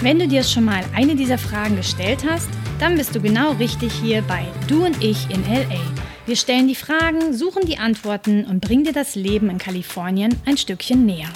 Wenn du dir schon mal eine dieser Fragen gestellt hast, dann bist du genau richtig hier bei Du und ich in LA. Wir stellen die Fragen, suchen die Antworten und bringen dir das Leben in Kalifornien ein Stückchen näher.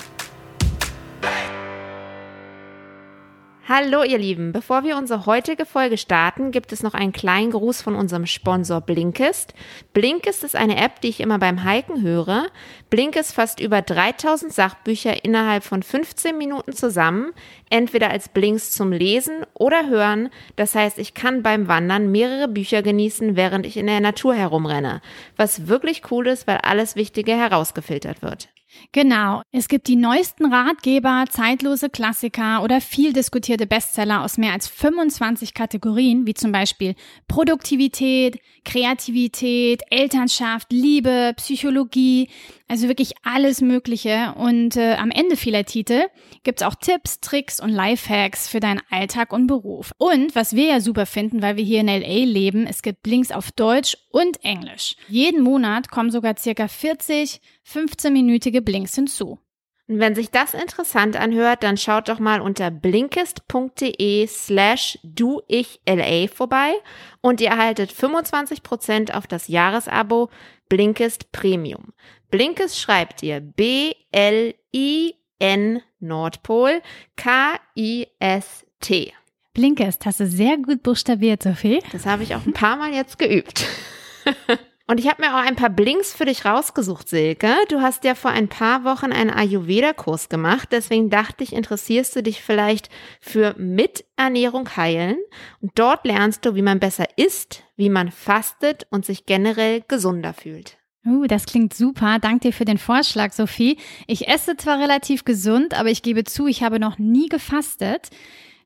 Hallo ihr Lieben, bevor wir unsere heutige Folge starten, gibt es noch einen kleinen Gruß von unserem Sponsor Blinkist. Blinkist ist eine App, die ich immer beim Hiken höre. Blinkist fasst über 3000 Sachbücher innerhalb von 15 Minuten zusammen, entweder als Blinks zum Lesen oder Hören. Das heißt, ich kann beim Wandern mehrere Bücher genießen, während ich in der Natur herumrenne. Was wirklich cool ist, weil alles Wichtige herausgefiltert wird. Genau, es gibt die neuesten Ratgeber, zeitlose Klassiker oder viel diskutierte Bestseller aus mehr als 25 Kategorien, wie zum Beispiel Produktivität, Kreativität, Elternschaft, Liebe, Psychologie, also wirklich alles Mögliche. Und äh, am Ende vieler Titel gibt's auch Tipps, Tricks und Lifehacks für deinen Alltag und Beruf. Und was wir ja super finden, weil wir hier in LA leben, es gibt Links auf Deutsch und Englisch. Jeden Monat kommen sogar circa 40 15-minütige Blinks hinzu. Und wenn sich das interessant anhört, dann schaut doch mal unter blinkist.de slash duichla vorbei und ihr erhaltet 25% auf das Jahresabo Blinkist Premium. Blinkist schreibt ihr B-L-I-N Nordpol K-I-S-T. Blinkist, hast du sehr gut buchstabiert, Sophie. Das habe ich auch ein paar Mal jetzt geübt. Und ich habe mir auch ein paar Blinks für dich rausgesucht, Silke. Du hast ja vor ein paar Wochen einen Ayurveda-Kurs gemacht. Deswegen dachte ich, interessierst du dich vielleicht für Miternährung heilen. Und dort lernst du, wie man besser isst, wie man fastet und sich generell gesunder fühlt. Uh, das klingt super. Dank dir für den Vorschlag, Sophie. Ich esse zwar relativ gesund, aber ich gebe zu, ich habe noch nie gefastet.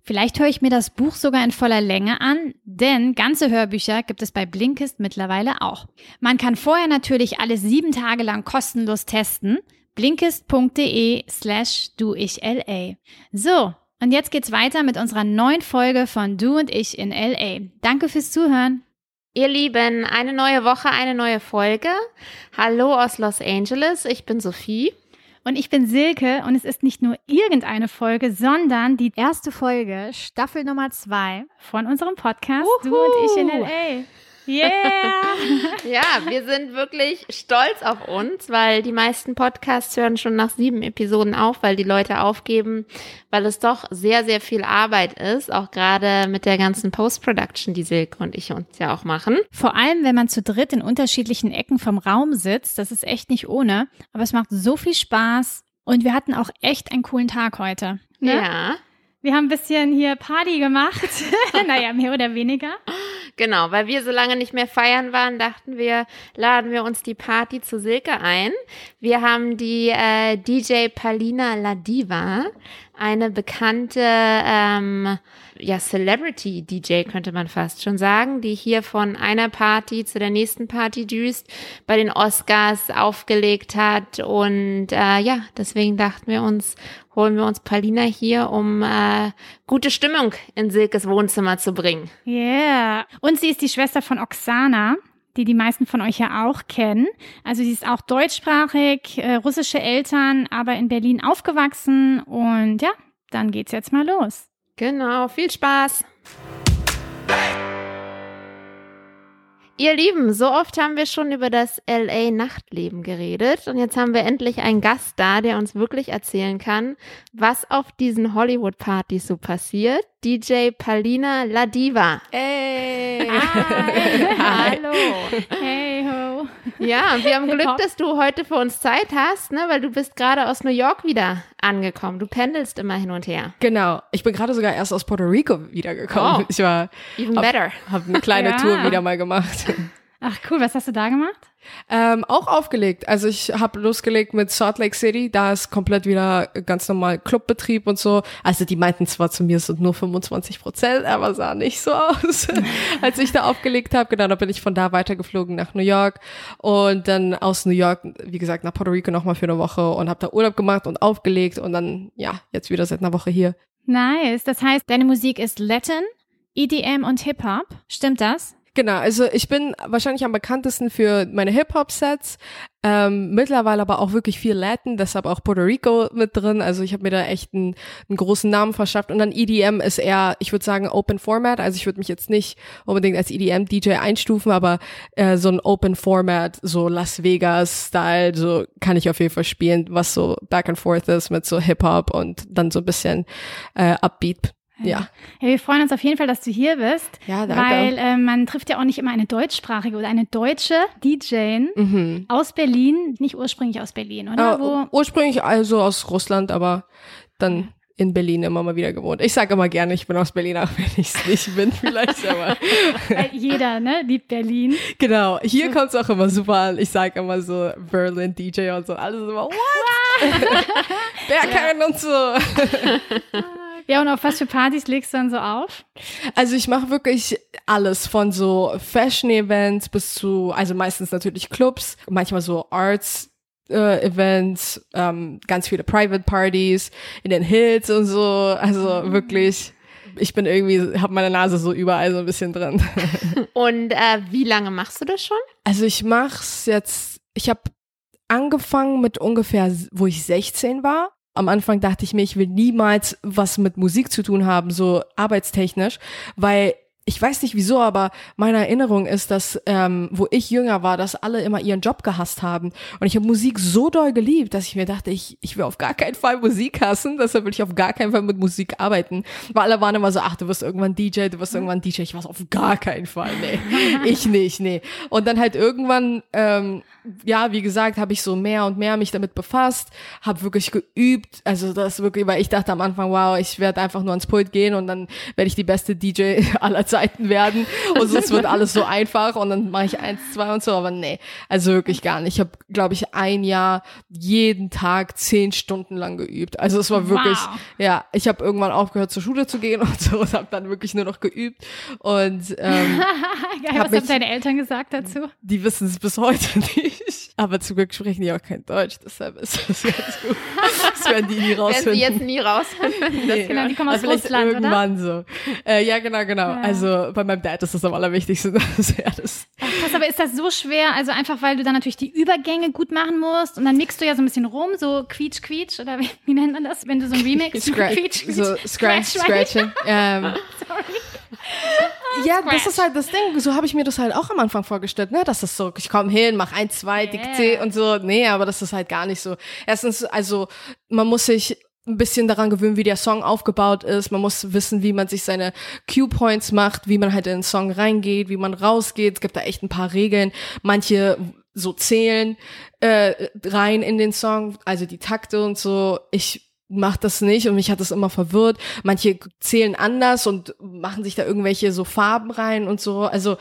Vielleicht höre ich mir das Buch sogar in voller Länge an, denn ganze Hörbücher gibt es bei Blinkist mittlerweile auch. Man kann vorher natürlich alles sieben Tage lang kostenlos testen. Blinkist.de slash du ich LA. So, und jetzt geht's weiter mit unserer neuen Folge von Du und ich in LA. Danke fürs Zuhören. Ihr Lieben, eine neue Woche, eine neue Folge. Hallo aus Los Angeles, ich bin Sophie. Und ich bin Silke und es ist nicht nur irgendeine Folge, sondern die erste Folge, Staffel Nummer zwei von unserem Podcast Uhu. Du und ich in LA. Yeah! ja, wir sind wirklich stolz auf uns, weil die meisten Podcasts hören schon nach sieben Episoden auf, weil die Leute aufgeben, weil es doch sehr, sehr viel Arbeit ist, auch gerade mit der ganzen Post-Production, die Silke und ich uns ja auch machen. Vor allem, wenn man zu dritt in unterschiedlichen Ecken vom Raum sitzt, das ist echt nicht ohne, aber es macht so viel Spaß und wir hatten auch echt einen coolen Tag heute. Ne? Ja. Wir haben ein bisschen hier Party gemacht. naja, mehr oder weniger. Genau, weil wir so lange nicht mehr feiern waren, dachten wir, laden wir uns die Party zu Silke ein. Wir haben die äh, DJ Palina Ladiva, eine bekannte ähm, ja, Celebrity-DJ könnte man fast schon sagen, die hier von einer Party zu der nächsten Party düst, bei den Oscars aufgelegt hat. Und äh, ja, deswegen dachten wir uns, holen wir uns Paulina hier, um äh, gute Stimmung in Silkes Wohnzimmer zu bringen. Yeah. Und sie ist die Schwester von Oksana die die meisten von euch ja auch kennen. Also sie ist auch deutschsprachig, äh, russische Eltern, aber in Berlin aufgewachsen und ja, dann geht's jetzt mal los. Genau, viel Spaß. Ihr Lieben, so oft haben wir schon über das LA Nachtleben geredet und jetzt haben wir endlich einen Gast da, der uns wirklich erzählen kann, was auf diesen Hollywood Partys so passiert. DJ Palina Ladiva. Hey. Hi. Hallo. Hey Ja, wir haben Glück, dass du heute für uns Zeit hast, ne, weil du bist gerade aus New York wieder angekommen. Du pendelst immer hin und her. Genau. Ich bin gerade sogar erst aus Puerto Rico wiedergekommen. Oh. Ich war Even better. Hab eine kleine Ja. Tour wieder mal gemacht. Ach cool, was hast du da gemacht? Ähm, auch aufgelegt. Also ich habe losgelegt mit Salt Lake City. Da ist komplett wieder ganz normal Clubbetrieb und so. Also die meinten zwar zu mir, es sind nur 25 Prozent, aber sah nicht so aus, als ich da aufgelegt habe. Genau, da bin ich von da weitergeflogen nach New York und dann aus New York, wie gesagt, nach Puerto Rico nochmal für eine Woche und habe da Urlaub gemacht und aufgelegt und dann, ja, jetzt wieder seit einer Woche hier. Nice. Das heißt, deine Musik ist Latin, EDM und Hip-Hop. Stimmt das? Genau, also ich bin wahrscheinlich am bekanntesten für meine Hip-Hop-Sets, ähm, mittlerweile aber auch wirklich viel Latin, deshalb auch Puerto Rico mit drin. Also ich habe mir da echt einen, einen großen Namen verschafft. Und dann EDM ist eher, ich würde sagen, Open Format. Also ich würde mich jetzt nicht unbedingt als EDM-DJ einstufen, aber äh, so ein Open Format, so Las Vegas-Style, so kann ich auf jeden Fall spielen, was so back and forth ist mit so Hip-Hop und dann so ein bisschen äh, Upbeat ja. ja. Wir freuen uns auf jeden Fall, dass du hier bist. Ja, danke. Weil äh, man trifft ja auch nicht immer eine deutschsprachige oder eine deutsche DJ mhm. aus Berlin, nicht ursprünglich aus Berlin, oder? Äh, Wo? Ursprünglich also aus Russland, aber dann in Berlin immer mal wieder gewohnt. Ich sage immer gerne, ich bin aus Berlin, auch wenn ich es nicht bin, vielleicht, aber. Jeder, ne, liebt Berlin. Genau. Hier kommt es auch immer super an. Ich sage immer so Berlin DJ und so. Alles immer, what? Ja. und so. Ja, und auf was für Partys legst du dann so auf? Also ich mache wirklich alles von so Fashion-Events bis zu, also meistens natürlich Clubs, manchmal so Arts. Äh, Events, ähm, ganz viele Private Partys in den Hills und so. Also mhm. wirklich, ich bin irgendwie, habe meine Nase so überall so ein bisschen drin. Und äh, wie lange machst du das schon? Also ich mach's jetzt, ich habe angefangen mit ungefähr, wo ich 16 war am Anfang dachte ich mir, ich will niemals was mit Musik zu tun haben, so arbeitstechnisch, weil ich weiß nicht wieso, aber meine Erinnerung ist, dass ähm, wo ich jünger war, dass alle immer ihren Job gehasst haben. Und ich habe Musik so doll geliebt, dass ich mir dachte, ich, ich will auf gar keinen Fall Musik hassen, deshalb will ich auf gar keinen Fall mit Musik arbeiten. Weil alle waren immer so, ach, du wirst irgendwann DJ, du wirst irgendwann DJ. Ich war auf gar keinen Fall, nee. ich nicht, nee. Und dann halt irgendwann, ähm, ja, wie gesagt, habe ich so mehr und mehr mich damit befasst, habe wirklich geübt. Also das wirklich, weil ich dachte am Anfang, wow, ich werde einfach nur ans Pult gehen und dann werde ich die beste DJ aller Zeiten Seiten werden und so, es wird alles so einfach und dann mache ich eins, zwei und so, aber nee, also wirklich gar nicht. Ich habe, glaube ich, ein Jahr jeden Tag zehn Stunden lang geübt. Also es war wirklich, wow. ja, ich habe irgendwann aufgehört zur Schule zu gehen und so und habe dann wirklich nur noch geübt und ähm, Geil, was mich, haben deine Eltern gesagt dazu? Die wissen es bis heute nicht, aber zum Glück sprechen die auch kein Deutsch, deshalb ist das ganz gut. Das werden die nie rausfinden. Werden sie jetzt nie rausfinden. Nee, genau, die kommen aus also Russland, irgendwann oder? so. Äh, ja, genau, genau. Ja. Also bei meinem Dad ist das am allerwichtigsten, er das. Ach, krass, aber ist das so schwer? Also einfach, weil du dann natürlich die Übergänge gut machen musst und dann mixt du ja so ein bisschen rum, so quietsch, quietsch oder wie, wie nennt man das, wenn du so ein Remix Scra quietsch, quietsch, so scratch, scratching. Ähm, Sorry. Ja, Scratch. das ist halt das Ding. So habe ich mir das halt auch am Anfang vorgestellt, ne? Das ist so, ich komme hin, mach ein, zwei, yeah. dick C und so. Nee, aber das ist halt gar nicht so. Erstens, also man muss sich ein bisschen daran gewöhnen, wie der Song aufgebaut ist. Man muss wissen, wie man sich seine Cue-Points macht, wie man halt in den Song reingeht, wie man rausgeht. Es gibt da echt ein paar Regeln. Manche so zählen äh, rein in den Song, also die Takte und so. Ich macht das nicht und mich hat das immer verwirrt. Manche zählen anders und machen sich da irgendwelche so Farben rein und so. Also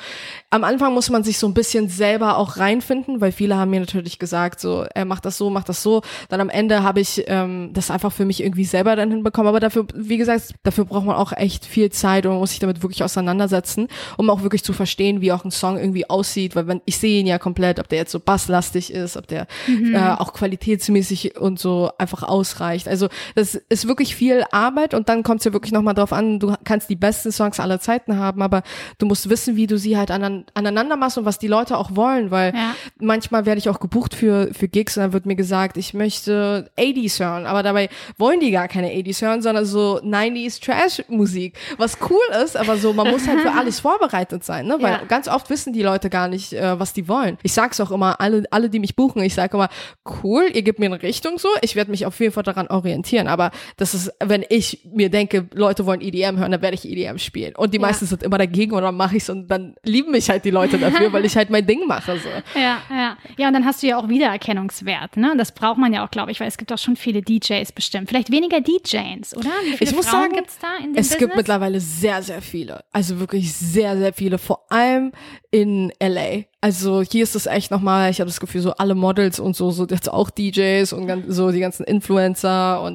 am Anfang muss man sich so ein bisschen selber auch reinfinden, weil viele haben mir natürlich gesagt, so, er macht das so, macht das so. Dann am Ende habe ich ähm, das einfach für mich irgendwie selber dann hinbekommen. Aber dafür, wie gesagt, dafür braucht man auch echt viel Zeit und man muss sich damit wirklich auseinandersetzen, um auch wirklich zu verstehen, wie auch ein Song irgendwie aussieht. Weil wenn ich sehe ihn ja komplett, ob der jetzt so basslastig ist, ob der mhm. äh, auch qualitätsmäßig und so einfach ausreicht. Also das ist wirklich viel Arbeit und dann kommt es ja wirklich nochmal drauf an, du kannst die besten Songs aller Zeiten haben, aber du musst wissen, wie du sie halt anan aneinander machst und was die Leute auch wollen, weil ja. manchmal werde ich auch gebucht für, für Gigs und dann wird mir gesagt, ich möchte 80s hören, aber dabei wollen die gar keine 80s hören, sondern so 90s Trash-Musik, was cool ist, aber so, man muss halt für alles vorbereitet sein, ne? weil ja. ganz oft wissen die Leute gar nicht, äh, was die wollen. Ich sag's auch immer, alle, alle, die mich buchen, ich sage immer, cool, ihr gebt mir eine Richtung so, ich werde mich auf jeden Fall daran orientieren orientieren. Aber das ist, wenn ich mir denke, Leute wollen EDM hören, dann werde ich EDM spielen. Und die ja. meisten sind immer dagegen und dann mache ich es und dann lieben mich halt die Leute dafür, weil ich halt mein Ding mache. So. Ja, ja. Ja, und dann hast du ja auch Wiedererkennungswert. Ne? Das braucht man ja auch, glaube ich, weil es gibt auch schon viele DJs bestimmt. Vielleicht weniger DJs, oder? Wie viele ich muss Frauen sagen, gibt's da in dem es Business? gibt mittlerweile sehr, sehr viele. Also wirklich sehr, sehr viele. Vor allem in LA. Also hier ist es echt nochmal, ich habe das Gefühl, so alle Models und so, so jetzt auch DJs und so die ganzen Influencer und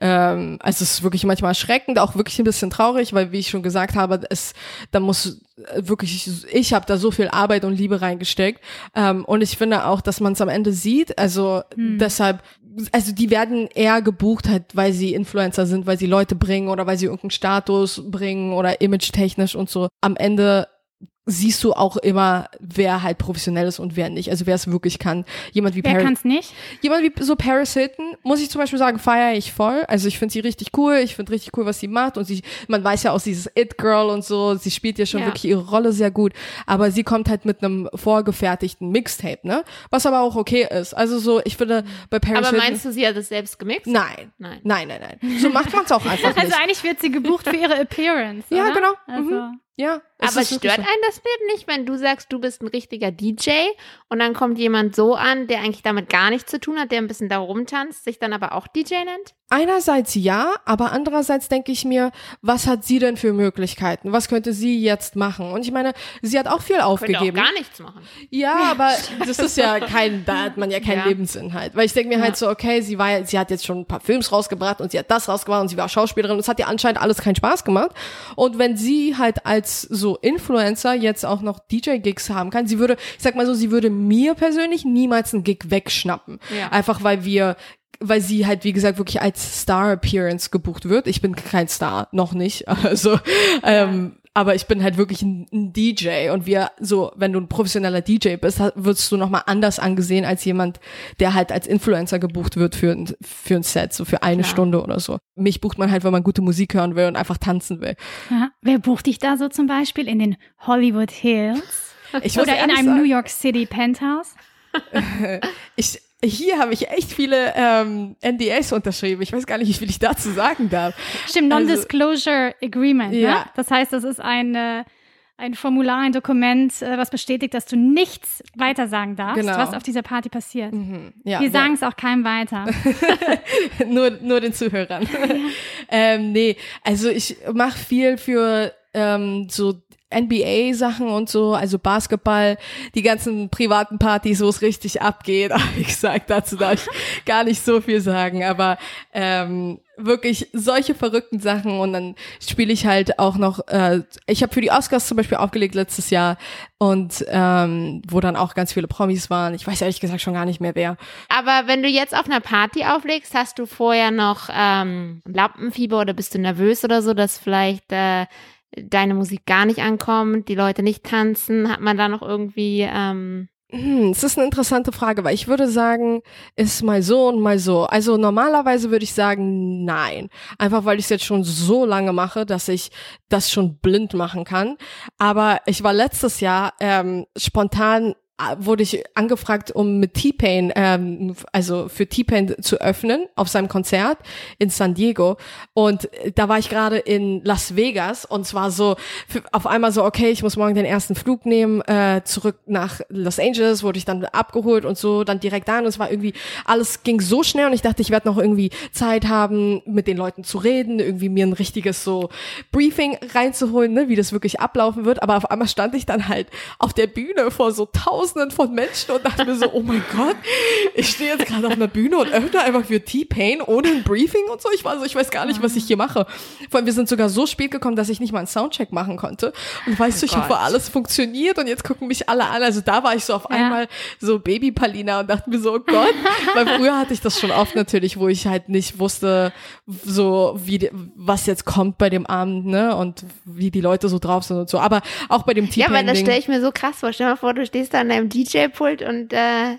ähm, also es ist wirklich manchmal erschreckend, auch wirklich ein bisschen traurig, weil wie ich schon gesagt habe, es da muss wirklich, ich habe da so viel Arbeit und Liebe reingesteckt ähm, und ich finde auch, dass man es am Ende sieht, also hm. deshalb also die werden eher gebucht halt, weil sie Influencer sind, weil sie Leute bringen oder weil sie irgendeinen Status bringen oder image-technisch und so. Am Ende siehst du auch immer, wer halt professionell ist und wer nicht. Also wer es wirklich kann. Jemand wie Wer kann es nicht? Jemand wie so Paris Hilton, muss ich zum Beispiel sagen, feiere ich voll. Also ich finde sie richtig cool. Ich finde richtig cool, was sie macht. Und sie, man weiß ja auch, dieses It-Girl und so. Sie spielt ja schon ja. wirklich ihre Rolle sehr gut. Aber sie kommt halt mit einem vorgefertigten Mixtape, ne? Was aber auch okay ist. Also so, ich finde, bei Paris Aber Hilton, meinst du, sie hat es selbst gemixt? Nein. Nein. Nein, nein, nein. So macht man es auch einfach nicht. Also eigentlich wird sie gebucht für ihre Appearance. Ja, oder? genau. Also. Mhm. Ja. Aber stört einen das Bild nicht, wenn du sagst, du bist ein richtiger DJ und dann kommt jemand so an, der eigentlich damit gar nichts zu tun hat, der ein bisschen da rumtanzt, sich dann aber auch DJ nennt? Einerseits ja, aber andererseits denke ich mir, was hat sie denn für Möglichkeiten? Was könnte sie jetzt machen? Und ich meine, sie hat auch viel aufgegeben. Könnte auch gar nichts machen. Ja, aber das ist ja kein, da hat man ja keinen ja. Lebensinhalt. Weil ich denke mir ja. halt so, okay, sie war, sie hat jetzt schon ein paar Films rausgebracht und sie hat das rausgebracht und sie war Schauspielerin und es hat ihr anscheinend alles keinen Spaß gemacht. Und wenn sie halt als so Influencer jetzt auch noch DJ-Gigs haben kann, sie würde, ich sag mal so, sie würde mir persönlich niemals einen Gig wegschnappen. Ja. Einfach weil wir weil sie halt, wie gesagt, wirklich als Star-Appearance gebucht wird. Ich bin kein Star, noch nicht. Also, ähm, aber ich bin halt wirklich ein, ein, DJ und wir so, wenn du ein professioneller DJ bist, wirst du nochmal anders angesehen als jemand, der halt als Influencer gebucht wird für ein, für ein Set, so für eine Klar. Stunde oder so. Mich bucht man halt, wenn man gute Musik hören will und einfach tanzen will. Ja. Wer bucht dich da so zum Beispiel in den Hollywood Hills? Ich oder in einem sagen. New York City Penthouse? ich, hier habe ich echt viele ähm, NDAs unterschrieben. Ich weiß gar nicht, wie viel ich dazu sagen darf. Stimmt, also Non-Disclosure also, Agreement. Ja. Ne? Das heißt, das ist ein, äh, ein Formular, ein Dokument, äh, was bestätigt, dass du nichts weiter sagen darfst, genau. was auf dieser Party passiert. Mhm. Ja, Wir sagen es auch keinem weiter. nur, nur den Zuhörern. Ähm, nee, also ich mache viel für ähm, so NBA-Sachen und so, also Basketball, die ganzen privaten Partys, wo es richtig abgeht. Wie gesagt, dazu darf ich gar nicht so viel sagen, aber ähm, wirklich solche verrückten Sachen und dann spiele ich halt auch noch, äh, ich habe für die Oscars zum Beispiel aufgelegt letztes Jahr und ähm, wo dann auch ganz viele Promis waren. Ich weiß ehrlich gesagt schon gar nicht mehr wer. Aber wenn du jetzt auf einer Party auflegst, hast du vorher noch ähm, Lampenfieber oder bist du nervös oder so, dass vielleicht äh, deine Musik gar nicht ankommt, die Leute nicht tanzen? Hat man da noch irgendwie ähm hm, es ist eine interessante Frage, weil ich würde sagen, ist mal so und mal so. Also normalerweise würde ich sagen, nein. Einfach weil ich es jetzt schon so lange mache, dass ich das schon blind machen kann. Aber ich war letztes Jahr ähm, spontan wurde ich angefragt, um mit T-Pain, ähm, also für T-Pain zu öffnen auf seinem Konzert in San Diego. Und da war ich gerade in Las Vegas und zwar so für, auf einmal so, okay, ich muss morgen den ersten Flug nehmen, äh, zurück nach Los Angeles, wurde ich dann abgeholt und so, dann direkt da und es war irgendwie, alles ging so schnell und ich dachte, ich werde noch irgendwie Zeit haben, mit den Leuten zu reden, irgendwie mir ein richtiges so Briefing reinzuholen, ne, wie das wirklich ablaufen wird. Aber auf einmal stand ich dann halt auf der Bühne vor so tausend Tausenden von Menschen und dachte mir so, oh mein Gott, ich stehe jetzt gerade auf einer Bühne und öffne einfach für T-Pain ohne ein Briefing und so. Ich war so, ich weiß gar nicht, was ich hier mache. Vor allem, wir sind sogar so spät gekommen, dass ich nicht mal einen Soundcheck machen konnte. Und weißt oh du, ich hoffe, alles funktioniert und jetzt gucken mich alle an. Also da war ich so auf ja. einmal so Baby-Palina und dachte mir so, oh Gott. Weil früher hatte ich das schon oft natürlich, wo ich halt nicht wusste, so wie, was jetzt kommt bei dem Abend, ne? Und wie die Leute so drauf sind und so. Aber auch bei dem T-Pain. Ja, aber das stelle ich mir so krass vor. Stell dir mal vor, du stehst da an deinem DJ-Pult und äh,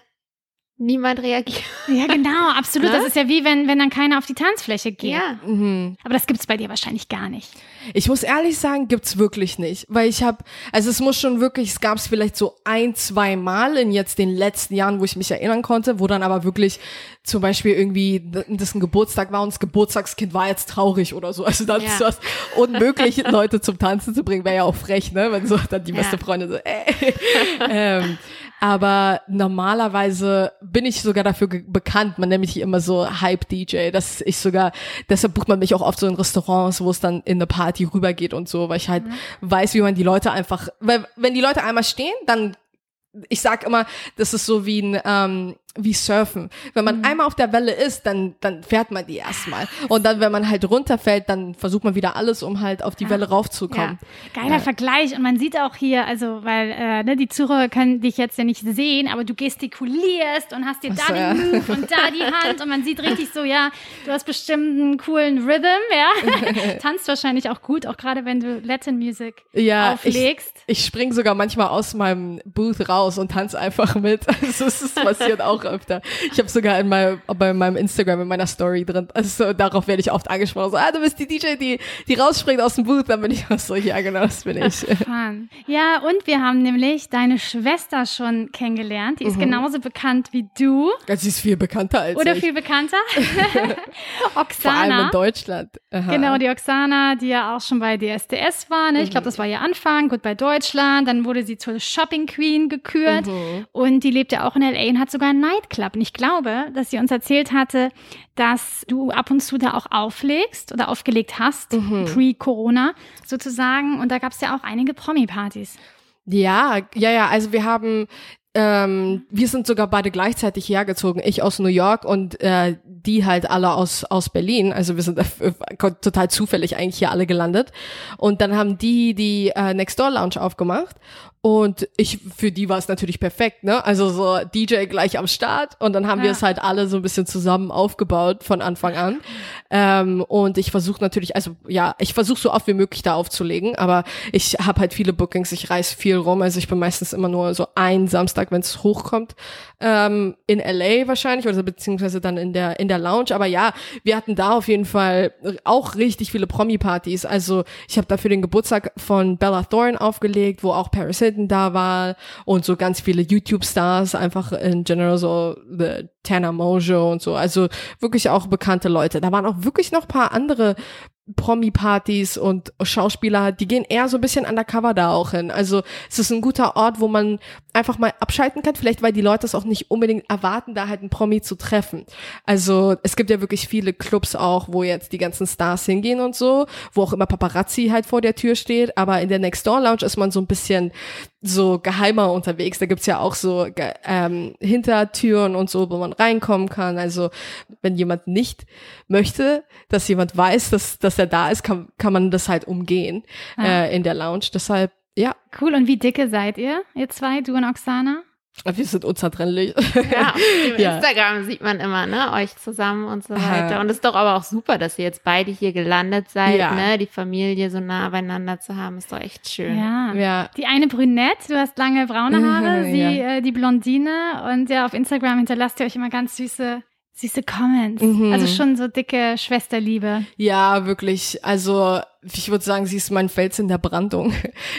niemand reagiert. Ja, genau, absolut. Ne? Das ist ja wie wenn, wenn dann keiner auf die Tanzfläche geht. Ja. Mhm. Aber das gibt's bei dir wahrscheinlich gar nicht. Ich muss ehrlich sagen, gibt's wirklich nicht. Weil ich habe, also es muss schon wirklich, es gab's vielleicht so ein, zwei Mal in jetzt den letzten Jahren, wo ich mich erinnern konnte, wo dann aber wirklich zum Beispiel irgendwie das ein Geburtstag war und das Geburtstagskind war jetzt traurig oder so. Also dann ja. ist das unmöglich, Leute zum Tanzen zu bringen, wäre ja auch frech, ne? Wenn so dann die beste ja. Freundin so, äh. ähm, aber normalerweise bin ich sogar dafür bekannt. Man nennt mich immer so Hype-DJ. dass ich sogar, deshalb bucht man mich auch oft so in Restaurants, wo es dann in eine Party rübergeht und so, weil ich halt mhm. weiß, wie man die Leute einfach, weil wenn die Leute einmal stehen, dann ich sag immer, das ist so wie ein ähm, wie Surfen. Wenn man mhm. einmal auf der Welle ist, dann, dann fährt man die erstmal. Und dann, wenn man halt runterfällt, dann versucht man wieder alles, um halt auf die Welle raufzukommen. Ja. Geiler ja. Vergleich. Und man sieht auch hier, also, weil äh, ne, die Zuhörer können dich jetzt ja nicht sehen, aber du gestikulierst und hast dir da den ja. Move und da die Hand und man sieht richtig so, ja, du hast bestimmt einen coolen Rhythm, ja. Tanzt wahrscheinlich auch gut, auch gerade wenn du Latin Music ja, auflegst. Ich, ich spring sogar manchmal aus meinem Booth raus und tanze einfach mit. Also es passiert auch auch öfter. Ich habe sogar in meinem, bei meinem Instagram in meiner Story drin, also darauf werde ich oft angesprochen. So, ah, du bist die DJ, die, die rausspringt aus dem Booth. Dann bin ich auch so, ja genau, das bin ich. Fun. Ja, und wir haben nämlich deine Schwester schon kennengelernt. Die ist mhm. genauso bekannt wie du. Sie ist viel bekannter als Oder ich. viel bekannter. Oksana. Vor allem in Deutschland. Aha. Genau, die Oksana, die ja auch schon bei DSDS war. Ne? Ich glaube, mhm. das war ihr Anfang. Gut, bei Deutschland. Dann wurde sie zur Shopping Queen gekürt. Mhm. Und die lebt ja auch in L.A. und hat sogar ein Nightclub. Und ich glaube, dass sie uns erzählt hatte, dass du ab und zu da auch auflegst oder aufgelegt hast, mhm. pre-Corona sozusagen. Und da gab es ja auch einige Promi-Partys. Ja, ja, ja. Also wir haben ähm, wir sind sogar beide gleichzeitig hergezogen. Ich aus New York und äh, die halt alle aus aus Berlin. Also wir sind total zufällig eigentlich hier alle gelandet. Und dann haben die die äh, Next Door Lounge aufgemacht und ich, für die war es natürlich perfekt, ne? Also so DJ gleich am Start und dann haben ja. wir es halt alle so ein bisschen zusammen aufgebaut von Anfang an. Ähm, und ich versuche natürlich, also ja, ich versuche so oft wie möglich da aufzulegen, aber ich habe halt viele Bookings, ich reise viel rum, also ich bin meistens immer nur so ein Samstag, wenn es hochkommt, ähm, in LA wahrscheinlich oder beziehungsweise dann in der in der Lounge. Aber ja, wir hatten da auf jeden Fall auch richtig viele Promi-Partys. Also ich habe da für den Geburtstag von Bella Thorne aufgelegt, wo auch Paris Hilton Hilton da war und so ganz viele YouTube-Stars, einfach in general so the Tana Mojo und so. Also wirklich auch bekannte Leute. Da waren auch wirklich noch paar andere Promi-Partys und Schauspieler, die gehen eher so ein bisschen undercover da auch hin. Also es ist ein guter Ort, wo man einfach mal abschalten kann, vielleicht weil die Leute es auch nicht unbedingt erwarten, da halt einen Promi zu treffen. Also es gibt ja wirklich viele Clubs auch, wo jetzt die ganzen Stars hingehen und so, wo auch immer Paparazzi halt vor der Tür steht, aber in der Next Door Lounge ist man so ein bisschen so geheimer unterwegs. Da gibt's ja auch so ähm, Hintertüren und so, wo man reinkommen kann. Also wenn jemand nicht möchte, dass jemand weiß, dass, dass er da ist, kann, kann man das halt umgehen ah. äh, in der Lounge. Deshalb, ja. Cool. Und wie dicke seid ihr, ihr zwei, du und Oksana? Wir sind unzertrennlich. Ja, auf ja. Instagram sieht man immer, ne, euch zusammen und so weiter. Und es ist doch aber auch super, dass ihr jetzt beide hier gelandet seid, ja. ne, die Familie so nah beieinander zu haben, ist doch echt schön. Ja. ja. Die eine brünett, du hast lange braune Haare, sie äh, die Blondine und ja, auf Instagram hinterlasst ihr euch immer ganz süße Süße Comments. Mhm. Also schon so dicke Schwesterliebe. Ja, wirklich. Also ich würde sagen, sie ist mein Fels in der Brandung.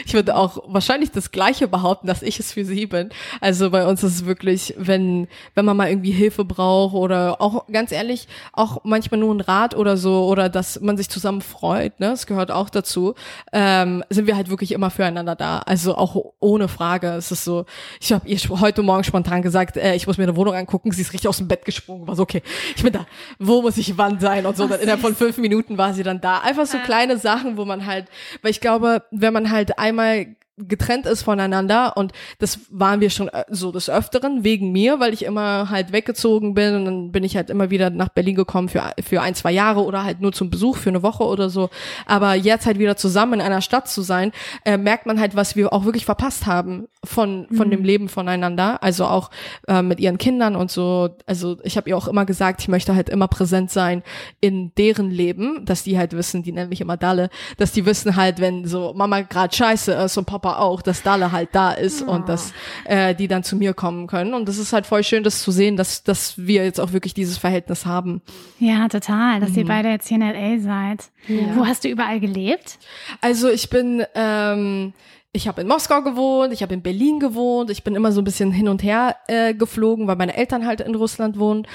Ich würde auch wahrscheinlich das Gleiche behaupten, dass ich es für sie bin. Also bei uns ist es wirklich, wenn, wenn man mal irgendwie Hilfe braucht oder auch ganz ehrlich, auch manchmal nur ein Rat oder so oder dass man sich zusammen freut, ne, das gehört auch dazu, ähm, sind wir halt wirklich immer füreinander da. Also auch ohne Frage. Es ist so, ich habe ihr heute Morgen spontan gesagt, äh, ich muss mir eine Wohnung angucken, sie ist richtig aus dem Bett gesprungen, war so, okay, ich bin da, wo muss ich wann sein und so. Dann innerhalb von fünf Minuten war sie dann da. Einfach so kleine Sachen Sachen, wo man halt, weil ich glaube, wenn man halt einmal getrennt ist voneinander und das waren wir schon äh, so des Öfteren wegen mir, weil ich immer halt weggezogen bin und dann bin ich halt immer wieder nach Berlin gekommen für, für ein, zwei Jahre oder halt nur zum Besuch für eine Woche oder so. Aber jetzt halt wieder zusammen in einer Stadt zu sein, äh, merkt man halt, was wir auch wirklich verpasst haben von, von mhm. dem Leben voneinander. Also auch äh, mit ihren Kindern und so. Also ich habe ihr auch immer gesagt, ich möchte halt immer präsent sein in deren Leben, dass die halt wissen, die nennen mich immer Dalle, dass die wissen halt, wenn so Mama gerade scheiße ist und Papa Papa auch, dass Dale halt da ist oh. und dass äh, die dann zu mir kommen können. Und das ist halt voll schön, das zu sehen, dass, dass wir jetzt auch wirklich dieses Verhältnis haben. Ja, total, dass mhm. ihr beide jetzt hier in L.A. seid. Ja. Wo hast du überall gelebt? Also ich bin... Ähm, ich habe in Moskau gewohnt, ich habe in Berlin gewohnt, ich bin immer so ein bisschen hin und her äh, geflogen, weil meine Eltern halt in Russland wohnen.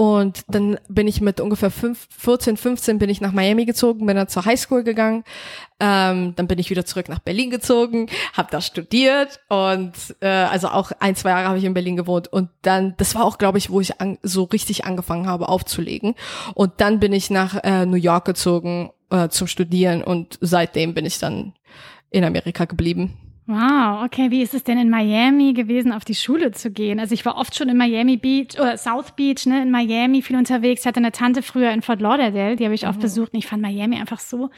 Und dann bin ich mit ungefähr fünf, 14, 15 bin ich nach Miami gezogen, bin dann zur Highschool gegangen. Ähm, dann bin ich wieder zurück nach Berlin gezogen, habe da studiert und äh, also auch ein, zwei Jahre habe ich in Berlin gewohnt. Und dann, das war auch, glaube ich, wo ich an, so richtig angefangen habe aufzulegen. Und dann bin ich nach äh, New York gezogen äh, zum Studieren und seitdem bin ich dann in Amerika geblieben. Wow, okay. Wie ist es denn in Miami gewesen, auf die Schule zu gehen? Also ich war oft schon in Miami Beach oder South Beach, ne, in Miami viel unterwegs. Ich hatte eine Tante früher in Fort Lauderdale, die habe ich oft mhm. besucht und ich fand Miami einfach so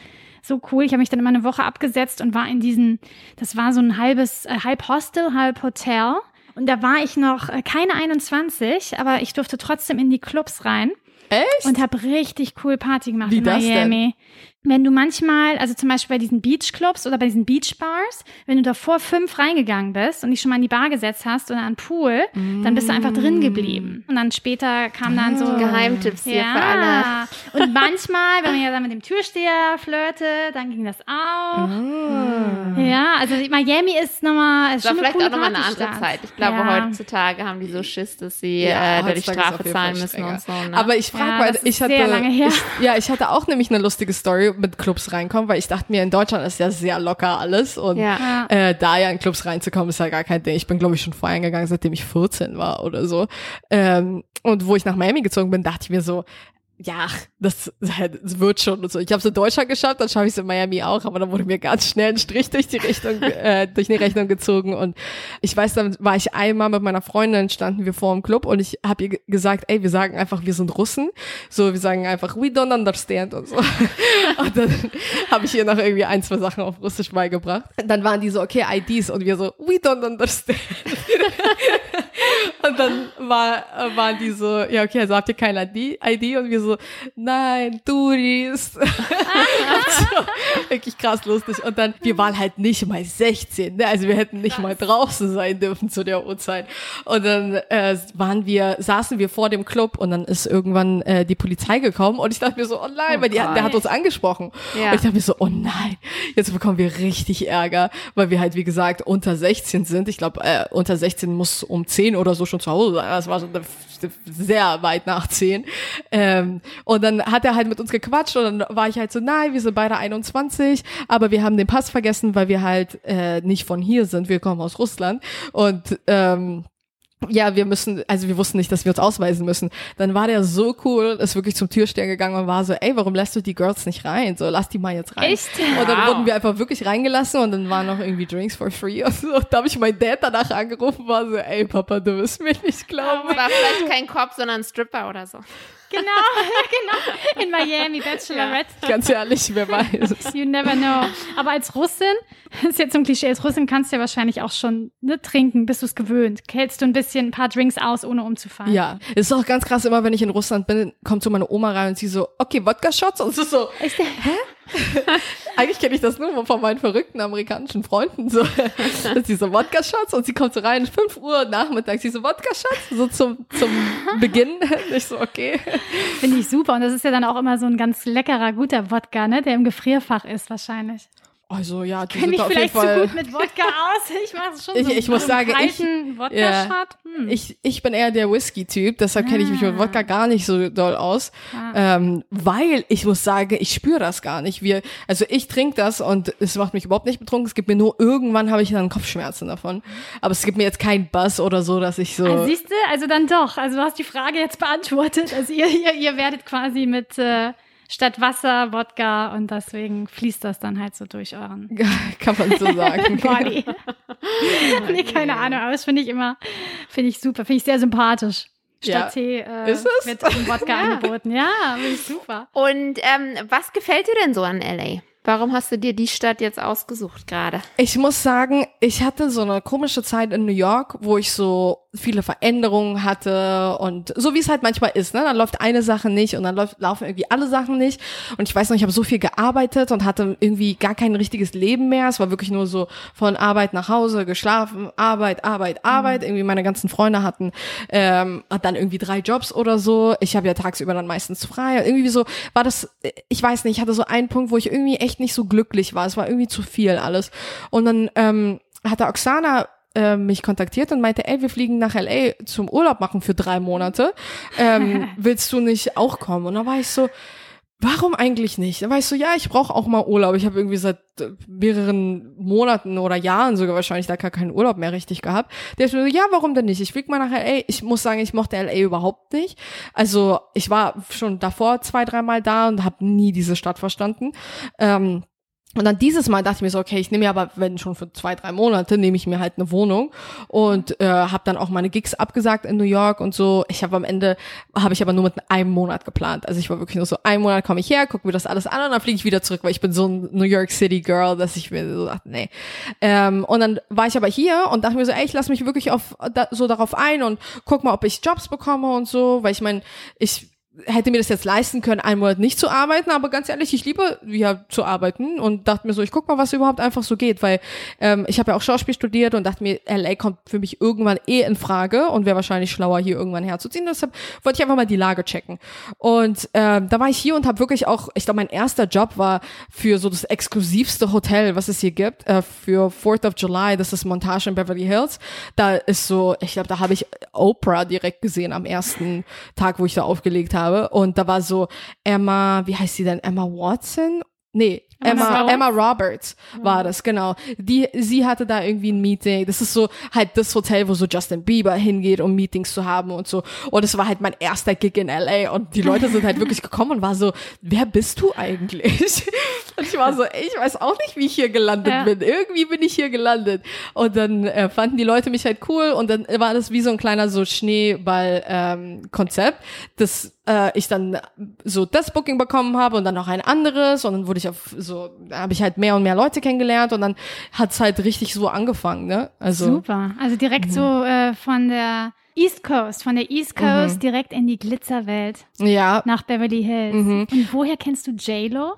so cool. Ich habe mich dann immer eine Woche abgesetzt und war in diesen, das war so ein halbes, äh, halb Hostel, halb Hotel. Und da war ich noch äh, keine 21, aber ich durfte trotzdem in die Clubs rein. Echt? Und habe richtig cool Party gemacht Wie in Miami. Wenn du manchmal, also zum Beispiel bei diesen Beachclubs oder bei diesen Beachbars, wenn du davor fünf reingegangen bist und dich schon mal in die Bar gesetzt hast oder an den Pool, mm. dann bist du einfach drin geblieben. Und dann später kam dann so ah. Geheimtipps hier ja. für alle. Und manchmal, wenn man ja dann mit dem Türsteher flirte, dann ging das auch. Mm. Ja, also Miami ist nochmal, ist schon vielleicht auch nochmal eine andere Zeit. Ich glaube, ja. heutzutage haben die so Schiss, dass sie ja, äh, die Strafe zahlen müssen und so. Ne? Aber ich frage mal, ich hatte, ich, ja, ich hatte auch nämlich eine lustige Story mit Clubs reinkommen, weil ich dachte mir, in Deutschland ist ja sehr locker alles und ja. äh, da ja in Clubs reinzukommen ist ja gar kein Ding. Ich bin, glaube ich, schon feiern gegangen, seitdem ich 14 war oder so. Ähm, und wo ich nach Miami gezogen bin, dachte ich mir so, ja, das, das wird schon und so. Ich habe es in Deutschland geschafft, dann schaffe ich es in Miami auch, aber dann wurde mir ganz schnell ein Strich durch die Richtung, äh, durch die Rechnung gezogen. Und ich weiß, dann war ich einmal mit meiner Freundin, standen wir vor dem Club und ich habe ihr gesagt, ey, wir sagen einfach, wir sind Russen. So, wir sagen einfach, we don't understand und so. und dann habe ich ihr noch irgendwie ein, zwei Sachen auf Russisch beigebracht. Dann waren die so, okay, IDs und wir so, we don't understand. und dann war, waren die so, ja, okay, also habt ihr keine ID? ID? Und wir so, nein, Tourist. so, wirklich krass lustig. Und dann, wir waren halt nicht mal 16, ne? also wir hätten nicht mal draußen sein dürfen zu der Uhrzeit. Und dann äh, waren wir, saßen wir vor dem Club und dann ist irgendwann äh, die Polizei gekommen und ich dachte mir so, oh nein, oh weil die, der hat uns angesprochen. Ja. Und ich dachte mir so, oh nein, jetzt bekommen wir richtig Ärger, weil wir halt, wie gesagt, unter 16 sind. Ich glaube, äh, unter 16 muss um 10 oder so schon zu Hause sein. Das war so sehr weit nach 10. Ähm, und dann hat er halt mit uns gequatscht und dann war ich halt so, nein, wir sind beide 21, aber wir haben den Pass vergessen, weil wir halt äh, nicht von hier sind. Wir kommen aus Russland. Und ähm, ja, wir müssen, also wir wussten nicht, dass wir uns ausweisen müssen. Dann war der so cool, ist wirklich zum Türsteher gegangen und war so, ey, warum lässt du die Girls nicht rein? So, lass die mal jetzt rein. Echt? Und dann wow. wurden wir einfach wirklich reingelassen und dann waren noch irgendwie Drinks for free und so. Da habe ich meinen Dad danach angerufen, war so, ey, Papa, du wirst mir nicht glauben. War vielleicht kein Kopf, sondern ein Stripper oder so. Genau, genau. In Miami, Bachelorette. Ja. Ganz ehrlich, wer weiß. You never know. Aber als Russin, ist jetzt so ein Klischee, als Russin kannst du ja wahrscheinlich auch schon ne, trinken, bist du es gewöhnt. Hältst du ein bisschen ein paar Drinks aus, ohne umzufallen. Ja, es ist auch ganz krass, immer wenn ich in Russland bin, kommt so meine Oma rein und sie so, okay, Wodka-Shots und so, so, Ist der, hä? Eigentlich kenne ich das nur von meinen verrückten amerikanischen Freunden, so, dass sie so Wodka-Shots und sie kommt so rein, 5 Uhr nachmittags, sie so Wodka-Shots, so zum, zum Beginn. Ich so, okay. Finde ich super. Und das ist ja dann auch immer so ein ganz leckerer, guter Wodka, ne, der im Gefrierfach ist wahrscheinlich. Also ja, die Kenn ich vielleicht zu gut mit Wodka aus. Ich mache es schon ich, so ich muss sagen, ich, ja, hm. ich, ich bin eher der Whisky-Typ, deshalb kenne ich mich mit Wodka ah. gar nicht so doll aus, ah. ähm, weil ich muss sagen, ich spüre das gar nicht. Wir, also ich trinke das und es macht mich überhaupt nicht betrunken. Es gibt mir nur irgendwann habe ich dann Kopfschmerzen davon, aber es gibt mir jetzt keinen Bass oder so, dass ich so. Ah, siehst du, also dann doch. Also du hast die Frage jetzt beantwortet. Also ihr, ihr, ihr werdet quasi mit äh, statt Wasser Wodka und deswegen fließt das dann halt so durch euren kann man so sagen Body. nee, keine Ahnung, aber das finde ich immer finde ich super, finde ich sehr sympathisch. Statt ja. Tee äh, Ist es? wird Wodka ja. angeboten. Ja, finde ich super. Und ähm, was gefällt dir denn so an LA? Warum hast du dir die Stadt jetzt ausgesucht gerade? Ich muss sagen, ich hatte so eine komische Zeit in New York, wo ich so viele Veränderungen hatte und so wie es halt manchmal ist, ne? Dann läuft eine Sache nicht und dann läuft, laufen irgendwie alle Sachen nicht. Und ich weiß noch, ich habe so viel gearbeitet und hatte irgendwie gar kein richtiges Leben mehr. Es war wirklich nur so von Arbeit nach Hause, geschlafen, Arbeit, Arbeit, Arbeit. Mhm. Irgendwie meine ganzen Freunde hatten ähm, hat dann irgendwie drei Jobs oder so. Ich habe ja tagsüber dann meistens frei. Irgendwie so war das, ich weiß nicht, ich hatte so einen Punkt, wo ich irgendwie echt nicht so glücklich war. Es war irgendwie zu viel alles. Und dann ähm, hatte Oksana äh, mich kontaktiert und meinte, ey, wir fliegen nach LA zum Urlaub machen für drei Monate. Ähm, willst du nicht auch kommen? Und da war ich so, warum eigentlich nicht? Da war ich ja, ich brauche auch mal Urlaub. Ich habe irgendwie seit äh, mehreren Monaten oder Jahren sogar wahrscheinlich da gar keinen Urlaub mehr richtig gehabt. Der ist mir so, ja, warum denn nicht? Ich flieg mal nach LA. Ich muss sagen, ich mochte LA überhaupt nicht. Also ich war schon davor zwei, dreimal da und habe nie diese Stadt verstanden. Ähm, und dann dieses Mal dachte ich mir so, okay, ich nehme ja aber, wenn schon für zwei, drei Monate, nehme ich mir halt eine Wohnung und äh, habe dann auch meine Gigs abgesagt in New York und so. Ich habe am Ende, habe ich aber nur mit einem Monat geplant. Also ich war wirklich nur so, ein Monat komme ich her, gucke mir das alles an und dann fliege ich wieder zurück, weil ich bin so ein New York City Girl, dass ich mir so dachte, nee. Ähm, und dann war ich aber hier und dachte mir so, ey, ich lasse mich wirklich auf da, so darauf ein und guck mal, ob ich Jobs bekomme und so, weil ich meine, ich hätte mir das jetzt leisten können, einen Monat nicht zu arbeiten, aber ganz ehrlich, ich liebe ja zu arbeiten und dachte mir so, ich guck mal, was überhaupt einfach so geht, weil ähm, ich habe ja auch Schauspiel studiert und dachte mir, LA kommt für mich irgendwann eh in Frage und wäre wahrscheinlich schlauer, hier irgendwann herzuziehen. Deshalb wollte ich einfach mal die Lage checken. Und ähm, da war ich hier und habe wirklich auch, ich glaube, mein erster Job war für so das exklusivste Hotel, was es hier gibt, äh, für Fourth of July, das ist Montage in Beverly Hills. Da ist so, ich glaube, da habe ich Oprah direkt gesehen am ersten Tag, wo ich da aufgelegt habe habe. Und da war so Emma, wie heißt sie denn? Emma Watson? Nee, Emma, Emma Roberts war das, genau. Die, sie hatte da irgendwie ein Meeting. Das ist so halt das Hotel, wo so Justin Bieber hingeht, um Meetings zu haben und so. Und es war halt mein erster Gig in LA und die Leute sind halt wirklich gekommen und war so, wer bist du eigentlich? Und ich war so, ich weiß auch nicht, wie ich hier gelandet ja. bin. Irgendwie bin ich hier gelandet. Und dann äh, fanden die Leute mich halt cool und dann war das wie so ein kleiner so Schneeball-Konzept, ähm, das äh, ich dann so das Booking bekommen habe und dann noch ein anderes und dann wurde ich auf so, habe ich halt mehr und mehr Leute kennengelernt und dann hat's halt richtig so angefangen, ne? Also super. Also direkt mhm. so äh, von der East Coast, von der East Coast mhm. direkt in die Glitzerwelt. Ja. Nach Beverly Hills. Mhm. Und woher kennst du J-Lo?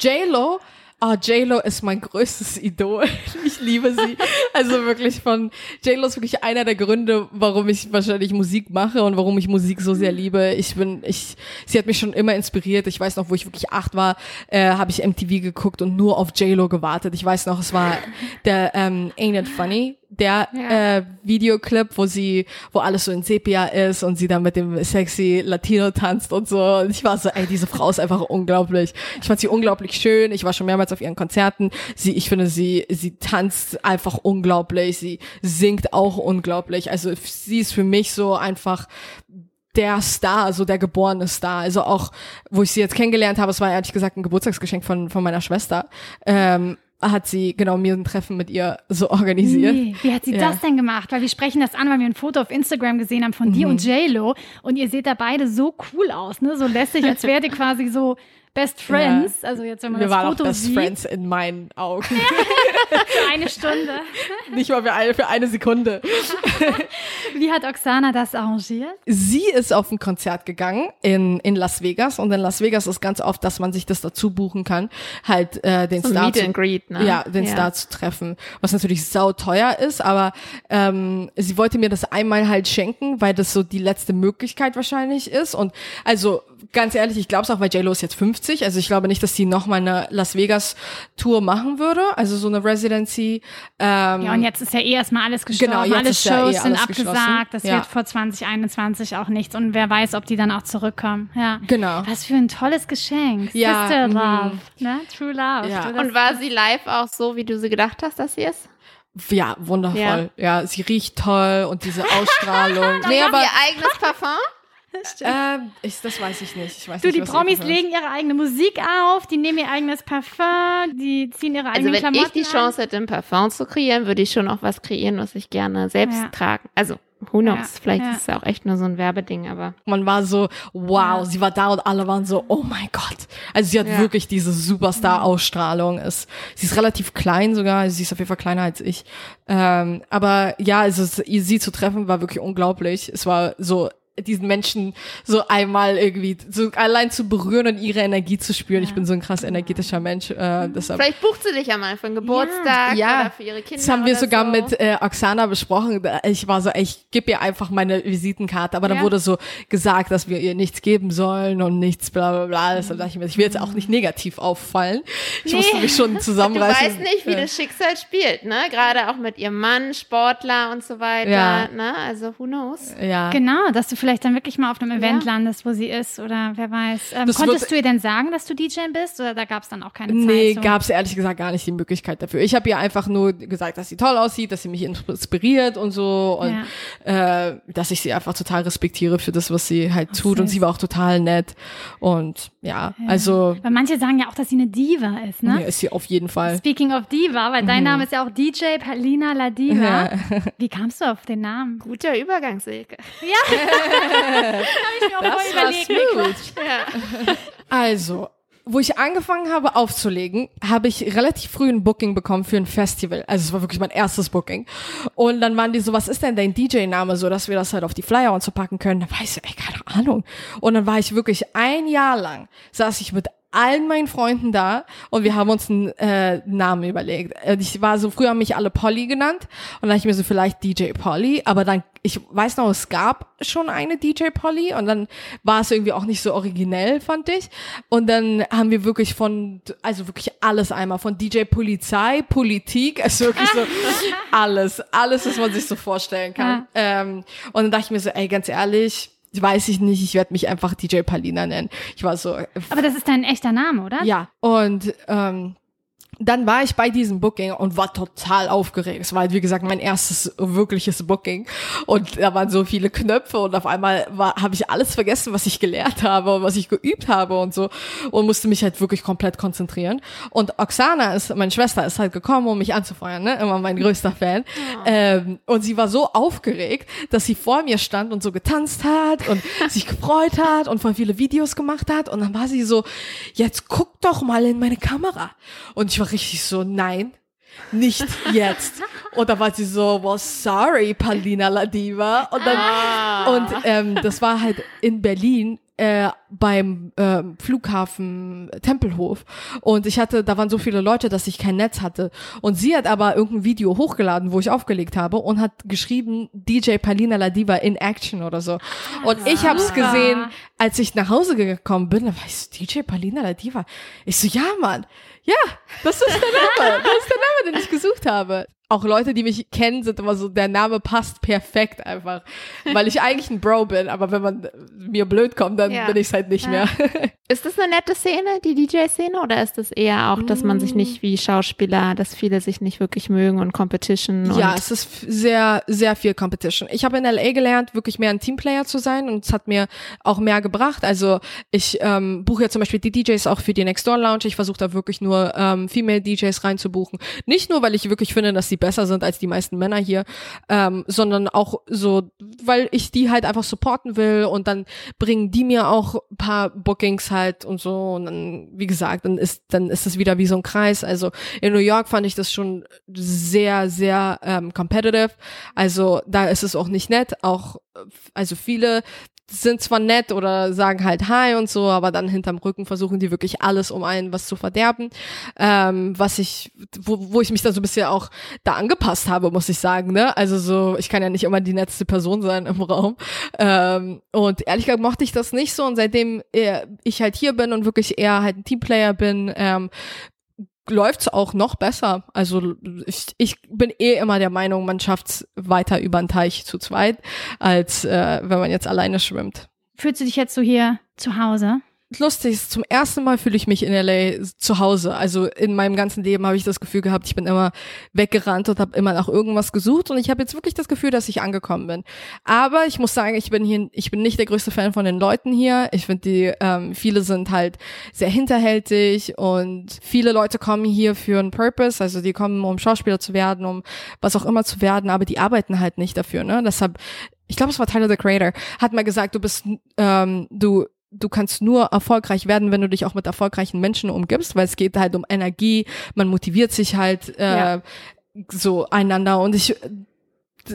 J-Lo? Oh, J-Lo ist mein größtes Idol. Ich liebe sie. Also wirklich von J-Lo ist wirklich einer der Gründe, warum ich wahrscheinlich Musik mache und warum ich Musik so sehr liebe. Ich bin, ich, sie hat mich schon immer inspiriert. Ich weiß noch, wo ich wirklich acht war, äh, habe ich MTV geguckt und nur auf J-Lo gewartet. Ich weiß noch, es war der ähm, Ain't It Funny der ja. äh, Videoclip, wo sie, wo alles so in Sepia ist und sie dann mit dem sexy Latino tanzt und so. Und ich war so, ey, diese Frau ist einfach unglaublich. Ich fand sie unglaublich schön. Ich war schon mehrmals auf ihren Konzerten. Sie, ich finde, sie, sie tanzt einfach unglaublich. Sie singt auch unglaublich. Also sie ist für mich so einfach der Star, so der geborene Star. Also auch, wo ich sie jetzt kennengelernt habe, es war ehrlich gesagt ein Geburtstagsgeschenk von, von meiner Schwester. Ähm, hat sie genau mir ein Treffen mit ihr so organisiert. Nee. Wie hat sie ja. das denn gemacht? Weil wir sprechen das an, weil wir ein Foto auf Instagram gesehen haben von mhm. dir und JLo und ihr seht da beide so cool aus, ne? So lässig, als wärt ihr quasi so Best Friends. Ja. Also jetzt, wenn man wir das waren Foto auch Best sieht. Friends in meinen Augen. für eine Stunde. Nicht mal für eine, für eine Sekunde. Wie hat Oksana das arrangiert? Sie ist auf ein Konzert gegangen in, in Las Vegas und in Las Vegas ist ganz oft, dass man sich das dazu buchen kann, halt äh, den so Star Meet zu, and Greet, ne? ja, den ja. Star zu treffen, was natürlich sau teuer ist, aber ähm, sie wollte mir das einmal halt schenken, weil das so die letzte Möglichkeit wahrscheinlich ist und also ganz ehrlich, ich glaube es auch, weil JLo ist jetzt 50. Also ich glaube nicht, dass sie noch mal eine Las Vegas Tour machen würde. Also so eine Residency. Ähm, ja, und jetzt ist ja eh erstmal alles gestorben. Genau, jetzt alle ist Shows ja eh sind abgesagt. Das ja. wird vor 2021 auch nichts. Und wer weiß, ob die dann auch zurückkommen. Ja. Genau. Was für ein tolles Geschenk. Ja. Sister mhm. Love. Ne? True Love. Ja. Und war sie live auch so, wie du sie gedacht hast, dass sie ist? Ja, wundervoll. Ja, ja sie riecht toll und diese Ausstrahlung. nee, aber ihr eigenes Parfum? Ähm, ich, das weiß ich nicht. Ich weiß du, nicht, die Promis legen ihre eigene Musik auf, die nehmen ihr eigenes Parfum, die ziehen ihre eigenen Also wenn Klamotten ich die Chance hätte, ein Parfum zu kreieren, würde ich schon auch was kreieren, was ich gerne selbst ja. tragen. Also who knows? Ja, Vielleicht ja. ist es auch echt nur so ein Werbeding, aber. Man war so, wow, ja. sie war da und alle waren so, oh mein Gott. Also sie hat wirklich diese Superstar-Ausstrahlung. sie ist relativ klein sogar, also sie ist auf jeden Fall kleiner als ich. Ähm, aber ja, also sie zu treffen war wirklich unglaublich. Es war so diesen Menschen so einmal irgendwie so allein zu berühren und ihre Energie zu spüren. Ja. Ich bin so ein krass energetischer Mensch. Äh, deshalb. Vielleicht bucht sie dich ja mal für einen Geburtstag ja. oder für ihre Kinder. Das haben wir sogar so. mit äh, Oksana besprochen. Ich war so, ich gebe ihr einfach meine Visitenkarte, aber ja. dann wurde so gesagt, dass wir ihr nichts geben sollen und nichts, bla bla bla. Deshalb dachte ich mir, ich will jetzt auch nicht negativ auffallen. Ich nee. musste mich schon zusammenreißen. Du weißt nicht, wie das Schicksal spielt, ne? Gerade auch mit ihrem Mann, Sportler und so weiter. Ja. Ne? Also who knows? Ja. Genau, dass du vielleicht dann wirklich mal auf einem Event ja. landest, wo sie ist oder wer weiß. Ähm, konntest du ihr denn sagen, dass du DJ bist oder da gab es dann auch keine Zeit? Nee, so? gab es ehrlich gesagt gar nicht die Möglichkeit dafür. Ich habe ihr einfach nur gesagt, dass sie toll aussieht, dass sie mich inspiriert und so und ja. äh, dass ich sie einfach total respektiere für das, was sie halt Ach, tut und sie war auch total nett und ja, ja, also. Weil manche sagen ja auch, dass sie eine Diva ist, ne? Ja, ist sie auf jeden Fall. Speaking of Diva, weil dein mhm. Name ist ja auch DJ Palina La Diva. Wie kamst du auf den Namen? Guter Übergang, Silke. Ja. Habe ich mir auch das voll überlegt. Ja. Also, wo ich angefangen habe aufzulegen, habe ich relativ früh ein Booking bekommen für ein Festival. Also es war wirklich mein erstes Booking. Und dann waren die so, was ist denn dein DJ-Name, so dass wir das halt auf die Flyer und so packen können. Da weiß ich, ey, keine Ahnung. Und dann war ich wirklich ein Jahr lang, saß ich mit allen meinen Freunden da und wir haben uns einen äh, Namen überlegt. Ich war so, früher haben mich alle Polly genannt und dann dachte ich mir so, vielleicht DJ Polly, aber dann, ich weiß noch, es gab schon eine DJ Polly und dann war es irgendwie auch nicht so originell, fand ich. Und dann haben wir wirklich von, also wirklich alles einmal, von DJ Polizei, Politik, also wirklich so alles, alles, was man sich so vorstellen kann. Ja. Ähm, und dann dachte ich mir so, ey, ganz ehrlich, weiß ich nicht, ich werde mich einfach DJ Palina nennen. Ich war so. Aber das ist dein echter Name, oder? Ja. Und ähm, dann war ich bei diesem Booking und war total aufgeregt. Es war halt, wie gesagt, mein erstes wirkliches Booking. Und da waren so viele Knöpfe und auf einmal habe ich alles vergessen, was ich gelernt habe und was ich geübt habe und so. Und musste mich halt wirklich komplett konzentrieren. Und Oksana ist, meine Schwester ist halt gekommen, um mich anzufeuern, ne? Immer mein größter Fan. Ja. Ähm, und sie war so aufgeregt, dass sie vor mir stand und so getanzt hat und sich gefreut hat und voll viele Videos gemacht hat. Und dann war sie so, jetzt guck doch mal in meine Kamera. Und ich war richtig so, nein, nicht jetzt. Und da war sie so, well, sorry, Palina Ladiva. Und dann, ah. und ähm, das war halt in Berlin äh, beim äh, Flughafen Tempelhof und ich hatte, da waren so viele Leute, dass ich kein Netz hatte und sie hat aber irgendein Video hochgeladen, wo ich aufgelegt habe und hat geschrieben DJ Palina Ladiva in Action oder so und ah, ich habe es gesehen, als ich nach Hause gekommen bin, da war ich so DJ Palina Ladiva. Ich so ja, Mann. Ja, das ist der Name. Das ist der Name, den ich gesucht habe auch Leute, die mich kennen, sind immer so, der Name passt perfekt einfach. Weil ich eigentlich ein Bro bin, aber wenn man mir blöd kommt, dann ja. bin ich es halt nicht ja. mehr. ist das eine nette Szene, die DJ-Szene, oder ist das eher auch, dass man sich nicht wie Schauspieler, dass viele sich nicht wirklich mögen und Competition? Und ja, es ist sehr, sehr viel Competition. Ich habe in LA gelernt, wirklich mehr ein Teamplayer zu sein und es hat mir auch mehr gebracht. Also ich ähm, buche ja zum Beispiel die DJs auch für die Next Door Lounge. Ich versuche da wirklich nur ähm, Female DJs reinzubuchen. Nicht nur, weil ich wirklich finde, dass sie besser sind als die meisten Männer hier, ähm, sondern auch so, weil ich die halt einfach supporten will und dann bringen die mir auch paar Bookings halt und so und dann, wie gesagt, dann ist, dann ist es wieder wie so ein Kreis. Also in New York fand ich das schon sehr, sehr ähm, competitive. Also da ist es auch nicht nett. Auch, also viele sind zwar nett oder sagen halt Hi und so, aber dann hinterm Rücken versuchen die wirklich alles, um einen was zu verderben. Ähm, was ich, wo, wo ich mich da so ein bisschen auch da angepasst habe, muss ich sagen. Ne? Also so, ich kann ja nicht immer die netteste Person sein im Raum. Ähm, und ehrlich gesagt mochte ich das nicht so. Und seitdem ich halt hier bin und wirklich eher halt ein Teamplayer bin, ähm, läuft's auch noch besser. Also ich, ich bin eh immer der Meinung, man schafft's weiter über den Teich zu zweit, als äh, wenn man jetzt alleine schwimmt. Fühlst du dich jetzt so hier zu Hause? Lustig ist, zum ersten Mal fühle ich mich in LA zu Hause. Also in meinem ganzen Leben habe ich das Gefühl gehabt, ich bin immer weggerannt und habe immer nach irgendwas gesucht und ich habe jetzt wirklich das Gefühl, dass ich angekommen bin. Aber ich muss sagen, ich bin hier, ich bin nicht der größte Fan von den Leuten hier. Ich finde die, ähm, viele sind halt sehr hinterhältig und viele Leute kommen hier für einen Purpose, also die kommen, um Schauspieler zu werden, um was auch immer zu werden, aber die arbeiten halt nicht dafür. Ne? Deshalb ich glaube, es war Tyler the Creator, hat mal gesagt, du bist, ähm, du du kannst nur erfolgreich werden, wenn du dich auch mit erfolgreichen Menschen umgibst, weil es geht halt um Energie, man motiviert sich halt äh, ja. so einander und ich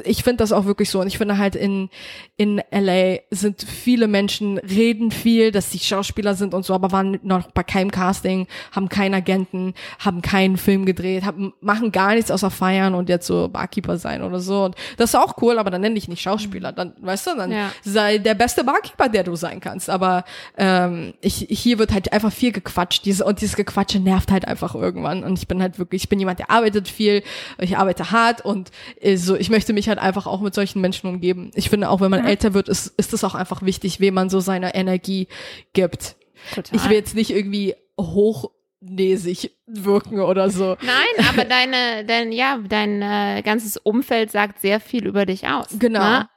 ich finde das auch wirklich so. Und ich finde halt in, in LA sind viele Menschen, reden viel, dass sie Schauspieler sind und so, aber waren noch bei keinem Casting, haben keinen Agenten, haben keinen Film gedreht, haben, machen gar nichts außer feiern und jetzt so Barkeeper sein oder so. Und das ist auch cool, aber dann nenn dich nicht Schauspieler. Dann, weißt du, dann ja. sei der beste Barkeeper, der du sein kannst. Aber ähm, ich, hier wird halt einfach viel gequatscht. Diese, und dieses Gequatsche nervt halt einfach irgendwann. Und ich bin halt wirklich, ich bin jemand, der arbeitet viel, ich arbeite hart und äh, so, ich möchte mich halt einfach auch mit solchen Menschen umgeben. Ich finde auch, wenn man ja. älter wird, ist, ist es auch einfach wichtig, wem man so seine Energie gibt. Total. Ich will jetzt nicht irgendwie hochnäsig wirken oder so. Nein, aber deine, dein, ja, dein äh, ganzes Umfeld sagt sehr viel über dich aus. Genau. Ne?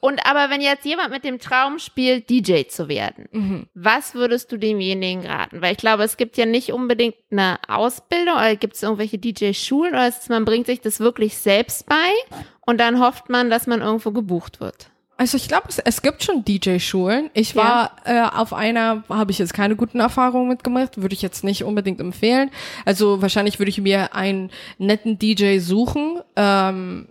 Und aber wenn jetzt jemand mit dem Traum spielt, DJ zu werden, mhm. was würdest du demjenigen raten? Weil ich glaube, es gibt ja nicht unbedingt eine Ausbildung oder gibt es irgendwelche DJ-Schulen oder ist man bringt sich das wirklich selbst bei und dann hofft man, dass man irgendwo gebucht wird. Also ich glaube, es, es gibt schon DJ-Schulen. Ich war ja. äh, auf einer, habe ich jetzt keine guten Erfahrungen mitgemacht, würde ich jetzt nicht unbedingt empfehlen. Also wahrscheinlich würde ich mir einen netten DJ suchen, ähm,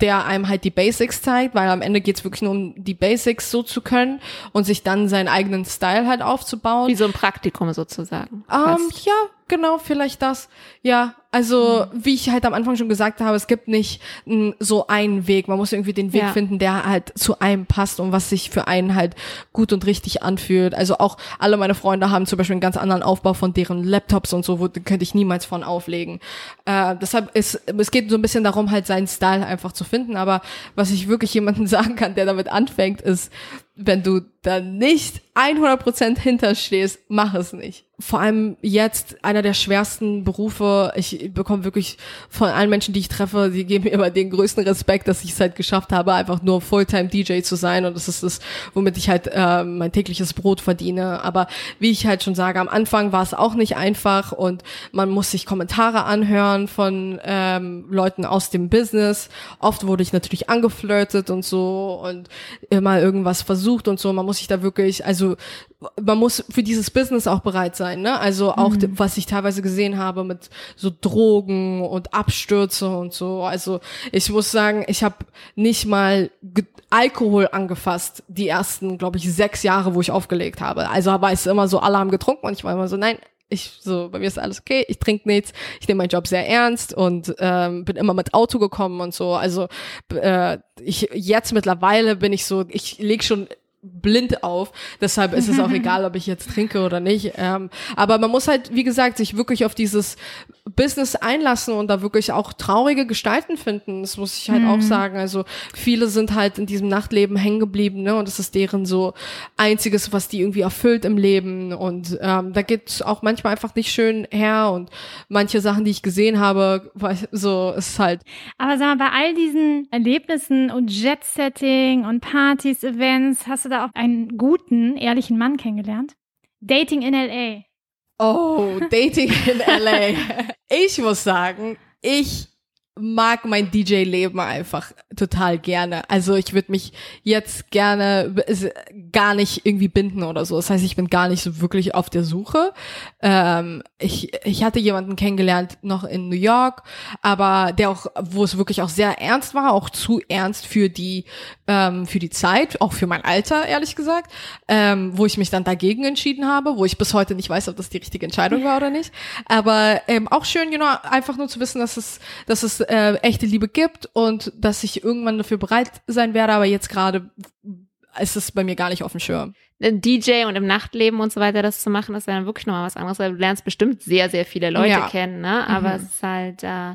der einem halt die Basics zeigt, weil am Ende geht's wirklich nur um die Basics so zu können und sich dann seinen eigenen Style halt aufzubauen. Wie so ein Praktikum sozusagen. Ähm, ja, genau, vielleicht das. Ja, also mhm. wie ich halt am Anfang schon gesagt habe, es gibt nicht m, so einen Weg. Man muss irgendwie den Weg ja. finden, der halt zu einem passt und was sich für einen halt gut und richtig anfühlt. Also auch alle meine Freunde haben zum Beispiel einen ganz anderen Aufbau von deren Laptops und so, wo könnte ich niemals von auflegen. Äh, deshalb ist es geht so ein bisschen darum, halt seinen Style einfach zu finden. Aber was ich wirklich jemandem sagen kann, der damit anfängt, ist, wenn du da nicht 100% hinterstehst, mach es nicht. Vor allem jetzt einer der schwersten Berufe. Ich bekomme wirklich von allen Menschen, die ich treffe, die geben mir immer den größten Respekt, dass ich es halt geschafft habe, einfach nur Fulltime DJ zu sein. Und das ist das, womit ich halt äh, mein tägliches Brot verdiene. Aber wie ich halt schon sage, am Anfang war es auch nicht einfach und man muss sich Kommentare anhören von ähm, Leuten aus dem Business. Oft wurde ich natürlich angeflirtet und so und immer irgendwas versucht und so. Man muss sich da wirklich, also man muss für dieses Business auch bereit sein, ne? Also auch mhm. was ich teilweise gesehen habe mit so Drogen und Abstürze und so. Also ich muss sagen, ich habe nicht mal Alkohol angefasst die ersten, glaube ich, sechs Jahre, wo ich aufgelegt habe. Also war es immer so, alle haben getrunken und ich war immer so, nein, ich so, bei mir ist alles okay, ich trinke nichts, ich nehme meinen Job sehr ernst und ähm, bin immer mit Auto gekommen und so. Also äh, ich jetzt mittlerweile bin ich so, ich leg schon blind auf. Deshalb ist es auch egal, ob ich jetzt trinke oder nicht. Ähm, aber man muss halt, wie gesagt, sich wirklich auf dieses Business einlassen und da wirklich auch traurige Gestalten finden. Das muss ich halt mhm. auch sagen. Also viele sind halt in diesem Nachtleben hängen geblieben, ne? Und das ist deren so einziges, was die irgendwie erfüllt im Leben. Und ähm, da geht's auch manchmal einfach nicht schön her. Und manche Sachen, die ich gesehen habe, so ist halt. Aber sag mal, bei all diesen Erlebnissen und Jet-Setting und Partys, Events, hast du da auch einen guten, ehrlichen Mann kennengelernt? Dating in LA. Oh, Dating in LA. Ich muss sagen, ich mag mein DJ-Leben einfach total gerne. Also ich würde mich jetzt gerne gar nicht irgendwie binden oder so. Das heißt, ich bin gar nicht so wirklich auf der Suche. Ähm, ich, ich hatte jemanden kennengelernt noch in New York, aber der auch, wo es wirklich auch sehr ernst war, auch zu ernst für die ähm, für die Zeit, auch für mein Alter, ehrlich gesagt, ähm, wo ich mich dann dagegen entschieden habe, wo ich bis heute nicht weiß, ob das die richtige Entscheidung war oder nicht. Aber ähm, auch schön, genau, einfach nur zu wissen, dass es, dass es äh, echte Liebe gibt und dass ich irgendwann dafür bereit sein werde, aber jetzt gerade ist es bei mir gar nicht auf dem Schirm. DJ und im Nachtleben und so weiter das zu machen, ist dann wirklich nochmal was anderes, weil du lernst bestimmt sehr, sehr viele Leute ja. kennen, ne? Aber mhm. es ist halt, äh,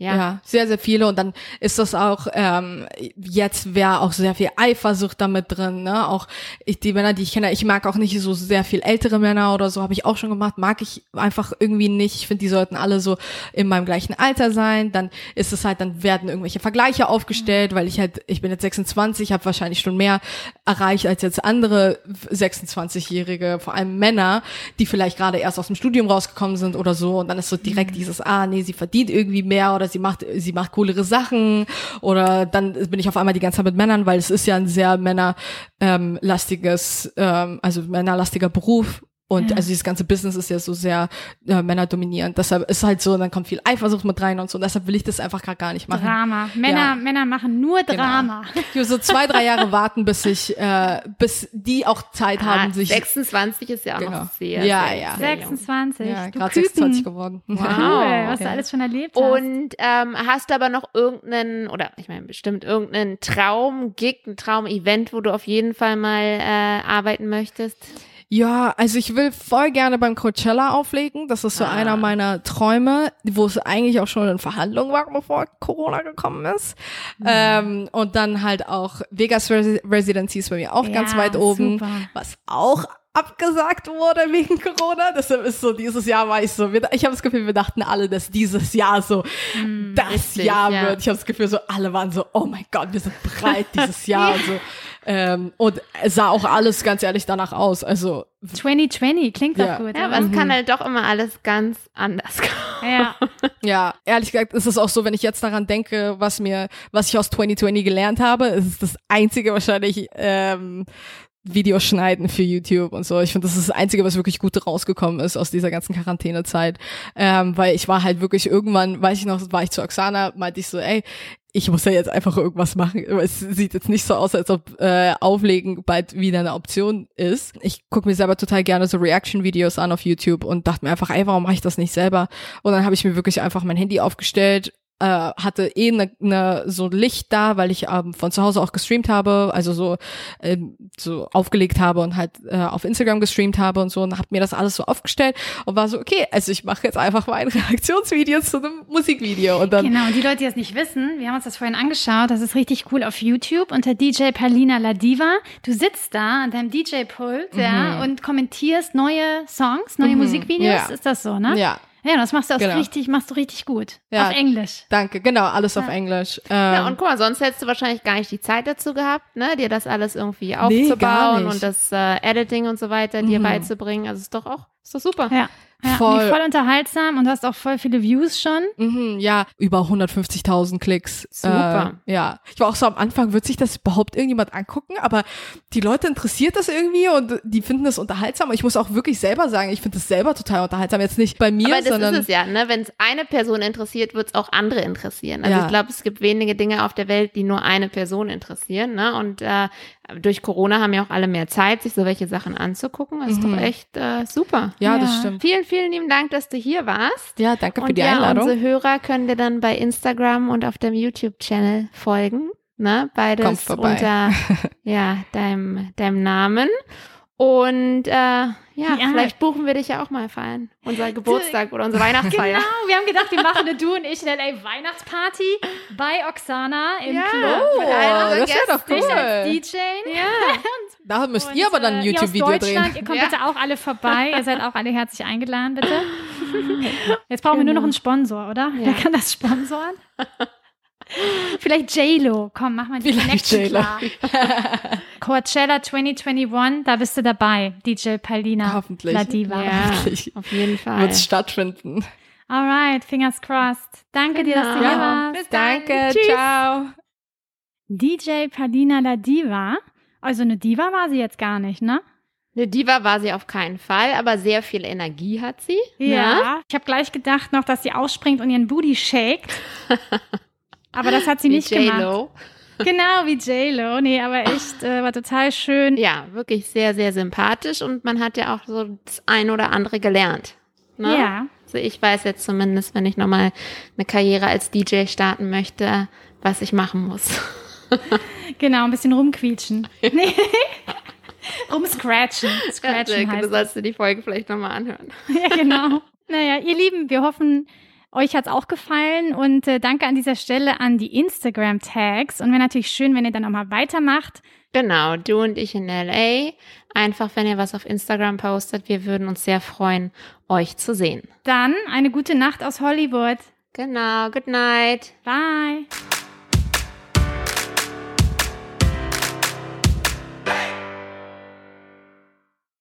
ja. ja, sehr, sehr viele. Und dann ist das auch, ähm, jetzt wäre auch sehr viel Eifersucht damit drin. Ne? Auch ich, die Männer, die ich kenne, ich mag auch nicht so sehr viel ältere Männer oder so, habe ich auch schon gemacht, mag ich einfach irgendwie nicht. Ich finde, die sollten alle so in meinem gleichen Alter sein. Dann ist es halt, dann werden irgendwelche Vergleiche aufgestellt, weil ich halt, ich bin jetzt 26, habe wahrscheinlich schon mehr erreicht als jetzt andere 26-Jährige, vor allem Männer, die vielleicht gerade erst aus dem Studium rausgekommen sind oder so. Und dann ist so direkt mhm. dieses, ah, nee, sie verdient irgendwie mehr oder sie macht, sie macht coolere Sachen oder dann bin ich auf einmal die ganze Zeit mit Männern, weil es ist ja ein sehr männerlastiges, ähm, also männerlastiger Beruf und ja. also dieses ganze Business ist ja so sehr äh, männerdominierend. Deshalb ist halt so, dann kommt viel Eifersucht mit rein und so. Und deshalb will ich das einfach gerade gar nicht machen. Drama. Männer, ja. Männer machen nur genau. Drama. Genau. Ich will so zwei, drei Jahre warten, bis ich, äh, bis die auch Zeit ah, haben, sich. 26 ist ja auch genau. noch sehr. Ja, sehr, ja. Sehr 26. Ja, gerade 26 geworden. Wow. Cool, was du alles schon erlebt hast. Und ähm, hast du aber noch irgendeinen, oder ich meine bestimmt irgendeinen Traum-Gig, ein Traum-Event, wo du auf jeden Fall mal äh, arbeiten möchtest? Ja, also ich will voll gerne beim Coachella auflegen. Das ist so ah. einer meiner Träume, wo es eigentlich auch schon in Verhandlungen war, bevor Corona gekommen ist. Mhm. Ähm, und dann halt auch Vegas Res Residencies bei mir auch ja, ganz weit oben, super. was auch abgesagt wurde wegen Corona. Deshalb ist so, dieses Jahr war ich so, ich habe das Gefühl, wir dachten alle, dass dieses Jahr so mm, das richtig, Jahr ja. wird. Ich habe das Gefühl, so alle waren so, oh mein Gott, wir sind bereit dieses Jahr und so. Ähm, und es sah auch alles ganz ehrlich danach aus. Also 2020 klingt ja. doch gut. Ja, aber mhm. es kann halt doch immer alles ganz anders kommen. Ja. ja, ehrlich gesagt ist es auch so, wenn ich jetzt daran denke, was mir, was ich aus 2020 gelernt habe, ist es das einzige wahrscheinlich ähm, Videos schneiden für YouTube und so. Ich finde, das ist das Einzige, was wirklich gut rausgekommen ist aus dieser ganzen Quarantänezeit. Ähm, weil ich war halt wirklich irgendwann, weiß ich noch, war ich zu Oksana, meinte ich so, ey, ich muss ja jetzt einfach irgendwas machen. Es sieht jetzt nicht so aus, als ob äh, Auflegen bald wieder eine Option ist. Ich gucke mir selber total gerne so Reaction-Videos an auf YouTube und dachte mir einfach, ey, warum mache ich das nicht selber? Und dann habe ich mir wirklich einfach mein Handy aufgestellt, äh, hatte eh ne, ne, so Licht da, weil ich ähm, von zu Hause auch gestreamt habe, also so ähm, so aufgelegt habe und halt äh, auf Instagram gestreamt habe und so und hab mir das alles so aufgestellt und war so okay, also ich mache jetzt einfach mal ein Reaktionsvideo zu einem Musikvideo und dann genau und die Leute, die das nicht wissen, wir haben uns das vorhin angeschaut, das ist richtig cool auf YouTube unter DJ Palina Ladiva. Du sitzt da an deinem DJ-Pult mhm. ja und kommentierst neue Songs, neue mhm. Musikvideos, ja. ist das so, ne? Ja. Ja, das machst du auch genau. richtig, machst du richtig gut. Ja, auf Englisch. Danke, genau, alles ja. auf Englisch. Ähm, ja, und guck mal, sonst hättest du wahrscheinlich gar nicht die Zeit dazu gehabt, ne, dir das alles irgendwie aufzubauen nee, und das äh, Editing und so weiter dir mhm. beizubringen. Also ist doch auch, ist doch super. Ja. Ja, voll. voll unterhaltsam und du hast auch voll viele Views schon. Mhm, ja, über 150.000 Klicks. Super. Äh, ja, ich war auch so am Anfang, wird sich das überhaupt irgendjemand angucken? Aber die Leute interessiert das irgendwie und die finden das unterhaltsam. Und ich muss auch wirklich selber sagen, ich finde das selber total unterhaltsam. Jetzt nicht bei mir, aber das sondern ist es ja, ne? Wenn es eine Person interessiert, wird es auch andere interessieren. Also ja. ich glaube, es gibt wenige Dinge auf der Welt, die nur eine Person interessieren. Ne? Und äh, durch Corona haben ja auch alle mehr Zeit, sich so welche Sachen anzugucken. Das ist mhm. doch echt äh, super. Ja, ja, das stimmt. Vielen, vielen lieben Dank, dass du hier warst. Ja, danke für und die ja, Einladung. Unsere Hörer können dir dann bei Instagram und auf dem YouTube-Channel folgen. Ne? Beides unter ja, deinem, deinem Namen. Und äh, ja, ja, vielleicht buchen wir dich ja auch mal feiern. Unser Geburtstag oder unsere Weihnachtsfeier. Genau, wir haben gedacht, wir machen eine Du und ich in LA Weihnachtsparty bei Oksana im ja, Club. Oh, das wäre doch cool. DJ. Ja. Da müsst und, ihr aber dann ein YouTube-Video drehen. Ihr kommt ja. bitte auch alle vorbei. ihr seid auch alle herzlich eingeladen, bitte. Jetzt brauchen genau. wir nur noch einen Sponsor, oder? Ja. Wer kann das sponsoren? Vielleicht JLo. Komm, mach mal die Vielleicht JLo. Coachella 2021, da bist du dabei, DJ Palina. Hoffentlich. Ladiva. Ja, Hoffentlich. auf jeden Fall. Wird stattfinden. Alright, fingers crossed. Danke genau. dir, dass du hier warst. Bis dann. Danke, Tschüss. ciao. DJ Palina Ladiva. Also eine Diva war sie jetzt gar nicht, ne? Eine Diva war sie auf keinen Fall, aber sehr viel Energie hat sie. Ja. Ne? Ich habe gleich gedacht noch, dass sie ausspringt und ihren Booty shakt. Aber das hat sie nicht gemacht. Genau, wie J-Lo. Nee, aber echt, äh, war total schön. Ja, wirklich sehr, sehr sympathisch und man hat ja auch so das ein oder andere gelernt. Ne? Ja. Also ich weiß jetzt zumindest, wenn ich nochmal eine Karriere als DJ starten möchte, was ich machen muss. genau, ein bisschen rumquietschen. Nee. Rumscratchen. Scratchen ja, du sollst dir die Folge vielleicht nochmal anhören. ja, genau. Naja, ihr Lieben, wir hoffen, euch hat's auch gefallen und äh, danke an dieser Stelle an die Instagram-Tags. Und wäre natürlich schön, wenn ihr dann auch mal weitermacht. Genau, du und ich in LA. Einfach, wenn ihr was auf Instagram postet. Wir würden uns sehr freuen, euch zu sehen. Dann eine gute Nacht aus Hollywood. Genau, good night. Bye.